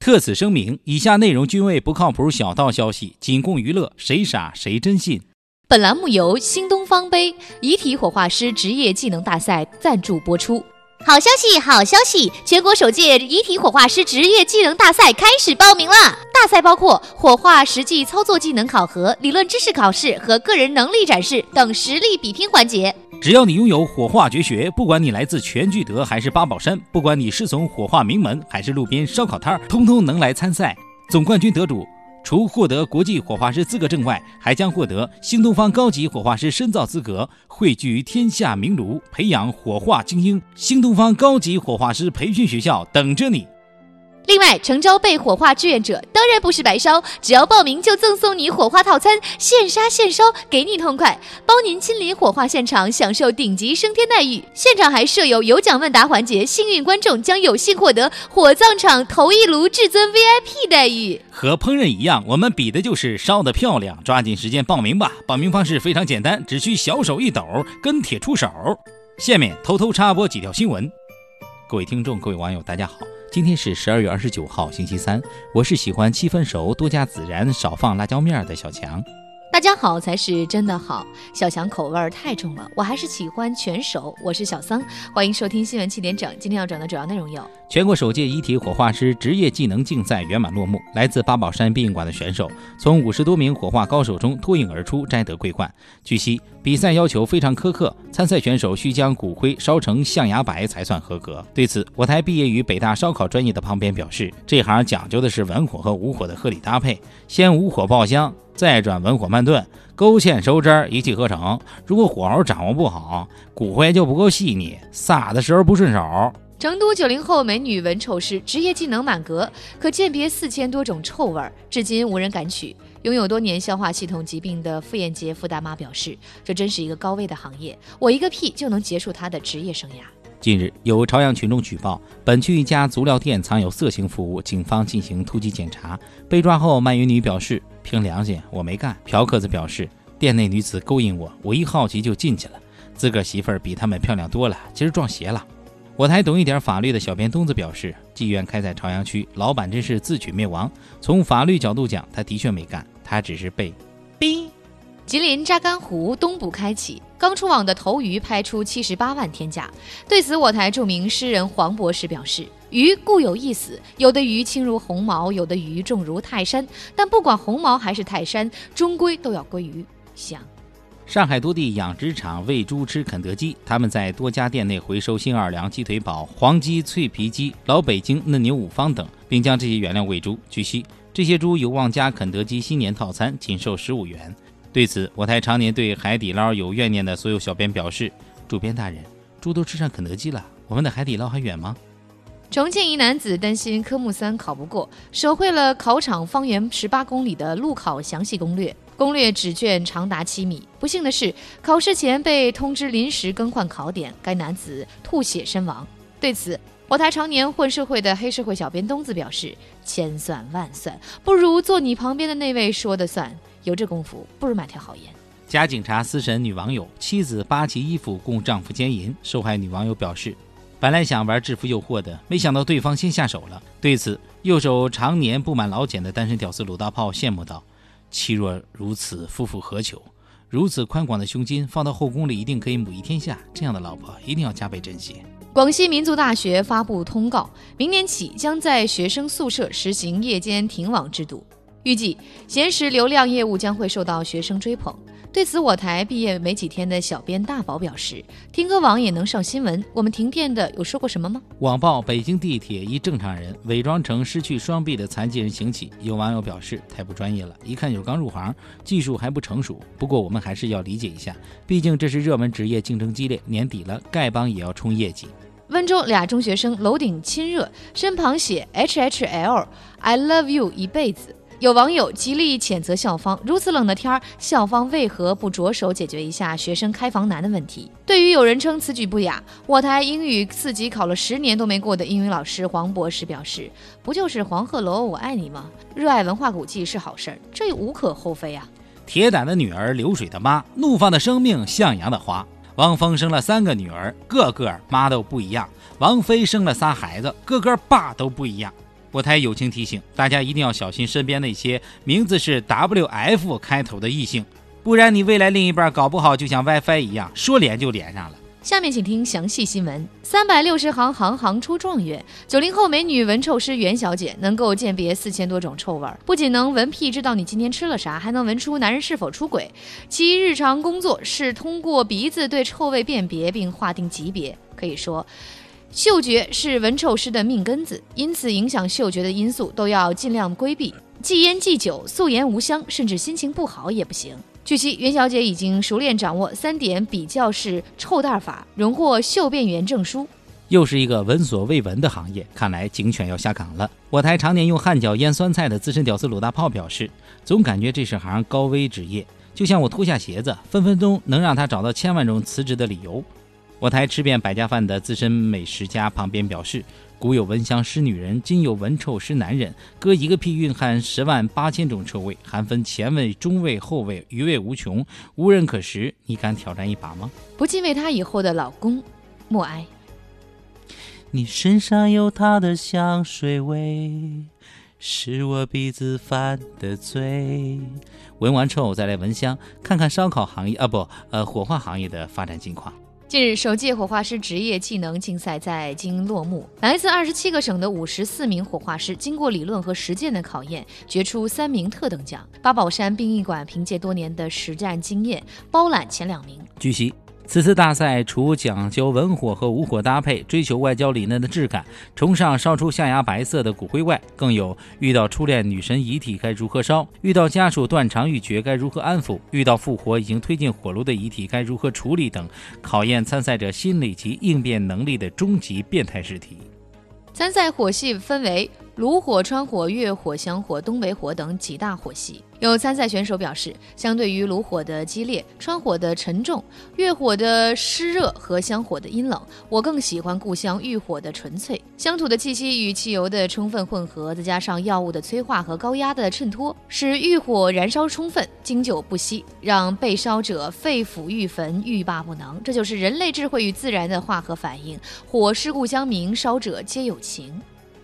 特此声明，以下内容均为不靠谱小道消息，仅供娱乐，谁傻谁真信。本栏目由新东方杯遗体火化师职业技能大赛赞助播出。好消息，好消息！全国首届遗体火化师职业技能大赛开始报名了。大赛包括火化实际操作技能考核、理论知识考试和个人能力展示等实力比拼环节。只要你拥有火化绝学，不管你来自全聚德还是八宝山，不管你是从火化名门还是路边烧烤摊儿，通通能来参赛。总冠军得主。除获得国际火化师资格证外，还将获得新东方高级火化师深造资格，汇聚天下名炉，培养火化精英。新东方高级火化师培训学校等着你。另外，诚招被火化志愿者当然不是白烧，只要报名就赠送你火化套餐，现杀现烧，给你痛快，包您亲临火化现场，享受顶级升天待遇。现场还设有有奖问答环节，幸运观众将有幸获得火葬场头一炉至尊 VIP 待遇。和烹饪一样，我们比的就是烧的漂亮。抓紧时间报名吧！报名方式非常简单，只需小手一抖，跟帖出手。下面偷偷插播几条新闻。各位听众，各位网友，大家好。今天是十二月二十九号，星期三。我是喜欢七分熟、多加孜然、少放辣椒面儿的小强。大家好才是真的好，小强口味儿太重了，我还是喜欢全熟。我是小桑，欢迎收听新闻七点整。今天要讲的主要内容有：全国首届遗体火化师职业技能竞赛圆满落幕，来自八宝山殡仪馆的选手从五十多名火化高手中脱颖而出，摘得桂冠。据悉，比赛要求非常苛刻，参赛选手需将骨灰烧成象牙白才算合格。对此，我台毕业于北大烧烤专业的旁边表示，这行讲究的是文火和武火的合理搭配，先武火爆香。再转文火慢炖，勾芡收汁儿，一气呵成。如果火候掌握不好，骨灰就不够细腻，撒的时候不顺手。成都九零后美女闻臭师，职业技能满格，可鉴别四千多种臭味，至今无人敢取。拥有多年消化系统疾病的傅艳杰傅大妈表示：“这真是一个高危的行业，我一个屁就能结束她的职业生涯。”近日，有朝阳群众举报，本区一家足疗店藏有色情服务，警方进行突击检查。被抓后，卖淫女表示：“凭良心，我没干。”嫖客则表示：“店内女子勾引我，我一好奇就进去了。自个儿媳妇儿比他们漂亮多了，今儿撞邪了。”我台懂一点法律的小编东子表示：“妓院开在朝阳区，老板真是自取灭亡。从法律角度讲，他的确没干，他只是被逼。”吉林扎干湖东部开启，刚出网的头鱼拍出七十八万天价。对此，我台著名诗人黄博士表示：“鱼固有一死，有的鱼轻如鸿毛，有的鱼重如泰山。但不管鸿毛还是泰山，终归都要归于香。”上海多地养殖场喂猪吃肯德基，他们在多家店内回收新奥尔良鸡腿堡、黄鸡脆皮鸡、老北京嫩牛五方等，并将这些原料喂猪。据悉，这些猪有望加肯德基新年套餐，仅售十五元。对此，我台常年对海底捞有怨念的所有小编表示：“主编大人，猪都吃上肯德基了，我们的海底捞还远吗？”重庆一男子担心科目三考不过，手绘了考场方圆十八公里的路考详细攻略，攻略纸卷长达七米。不幸的是，考试前被通知临时更换考点，该男子吐血身亡。对此，我台常年混社会的黑社会小编东子表示：“千算万算，不如坐你旁边的那位说的算。”有这功夫，不如买条好烟。假警察私审女网友，妻子扒其衣服供丈夫奸淫。受害女网友表示，本来想玩制服诱惑的，没想到对方先下手了。对此，右手常年布满老茧的单身屌丝鲁大炮羡慕道：“妻若如此，夫复何求？如此宽广的胸襟，放到后宫里一定可以母仪天下。这样的老婆一定要加倍珍惜。”广西民族大学发布通告，明年起将在学生宿舍实行夜间停网制度。预计闲时流量业务将会受到学生追捧。对此，我台毕业没几天的小编大宝表示：“听歌网也能上新闻，我们停电的有说过什么吗？”网曝北京地铁一正常人伪装成失去双臂的残疾人行乞，有网友表示太不专业了，一看就刚入行，技术还不成熟。不过我们还是要理解一下，毕竟这是热门职业，竞争激烈，年底了，丐帮也要冲业绩。温州俩中学生楼顶亲热，身旁写 H H L，I love you 一辈子。有网友极力谴责校方，如此冷的天儿，校方为何不着手解决一下学生开房难的问题？对于有人称此举不雅，我台英语四级考了十年都没过的英语老师黄博士表示：“不就是黄鹤楼我爱你吗？热爱文化古迹是好事儿，这无可厚非啊。”铁胆的女儿，流水的妈，怒放的生命，向阳的花。汪峰生了三个女儿，个个妈都不一样。王菲生了仨孩子，个个爸都不一样。我台友情提醒大家一定要小心身边那些名字是 W F 开头的异性，不然你未来另一半搞不好就像 WiFi 一样，说连就连上了。下面请听详细新闻。三百六十行，行行出状元。九零后美女闻臭师袁小姐能够鉴别四千多种臭味，不仅能闻屁知道你今天吃了啥，还能闻出男人是否出轨。其日常工作是通过鼻子对臭味辨别并划定级别。可以说，嗅觉是闻臭师的命根子，因此影响嗅觉的因素都要尽量规避，忌烟忌酒，素颜无香，甚至心情不好也不行。据悉，袁小姐已经熟练掌握三点比较式臭袋法，荣获嗅辨员证书。又是一个闻所未闻的行业，看来警犬要下岗了。我台常年用汗脚腌酸菜的资深屌丝鲁大炮表示，总感觉这是行高危职业，就像我脱下鞋子，分分钟能让他找到千万种辞职的理由。我台吃遍百家饭的资深美食家旁边表示：“古有闻香识女人，今有闻臭识男人。割一个屁蕴含十万八千种臭味，含分前味、中味、后味，余味无穷，无人可识。你敢挑战一把吗？”不禁为她以后的老公默哀。你身上有他的香水味，是我鼻子犯的罪。闻完臭再来闻香，看看烧烤行业啊不呃火化行业的发展情况。近日，首届火化师职业技能竞赛在京落幕。来自二十七个省的五十四名火化师，经过理论和实践的考验，决出三名特等奖。八宝山殡仪馆凭借多年的实战经验，包揽前两名。据悉。此次大赛除讲究文火和武火搭配，追求外焦里嫩的质感，崇尚烧出象牙白色的骨灰外，更有遇到初恋女神遗体该如何烧，遇到家属断肠欲绝该如何安抚，遇到复活已经推进火炉的遗体该如何处理等，考验参赛者心理及应变能力的终极变态试题。参赛火系分为炉火、川火、月火、香火、东北火等几大火系。有参赛选手表示，相对于炉火的激烈、川火的沉重、月火的湿热和香火的阴冷，我更喜欢故乡浴火的纯粹。乡土的气息与汽油的充分混合，再加上药物的催化和高压的衬托，使浴火燃烧充分、经久不息，让被烧者肺腑欲焚、欲罢不能。这就是人类智慧与自然的化合反应。火是故乡明，烧者皆有情。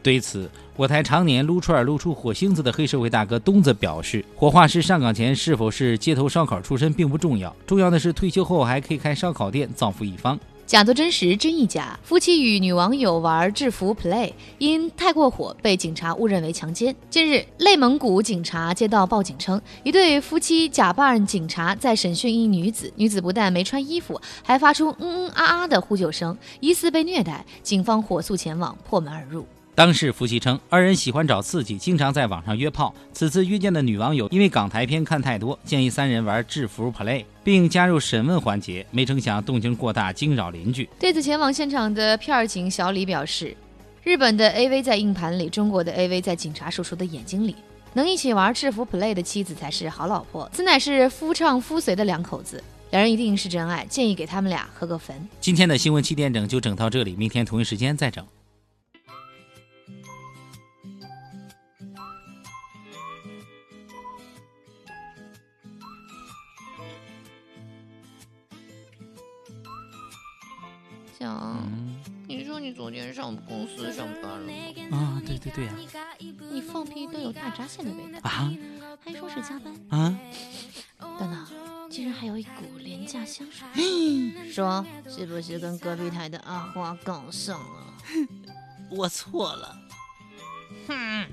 对此，我台常年撸串撸出火星子的黑社会大哥东子表示：“火化师上岗前是否是街头烧烤出身并不重要，重要的是退休后还可以开烧烤店，造福一方。”假作真实，真亦假。夫妻与女网友玩制服 play，因太过火被警察误认为强奸。近日，内蒙古警察接到报警称，一对夫妻假扮警察在审讯一女子，女子不但没穿衣服，还发出嗯嗯啊啊的呼救声，疑似被虐待。警方火速前往，破门而入。当事夫妻称，二人喜欢找刺激，经常在网上约炮。此次约见的女网友因为港台片看太多，建议三人玩制服 play，并加入审问环节。没成想动静过大，惊扰邻居。对此，前往现场的片警小李表示：“日本的 AV 在硬盘里，中国的 AV 在警察叔叔的眼睛里。能一起玩制服 play 的妻子才是好老婆。此乃是夫唱夫随的两口子，两人一定是真爱。建议给他们俩合个坟。”今天的新闻七点整就整到这里，明天同一时间再整。想，嗯、你说你昨天上公司上班了吗？啊、对对对啊！你放屁都有大闸蟹的味道啊！还说是加班啊？等等，竟然还有一股廉价香水，说是不是跟隔壁台的阿花搞上了？我错了，哼。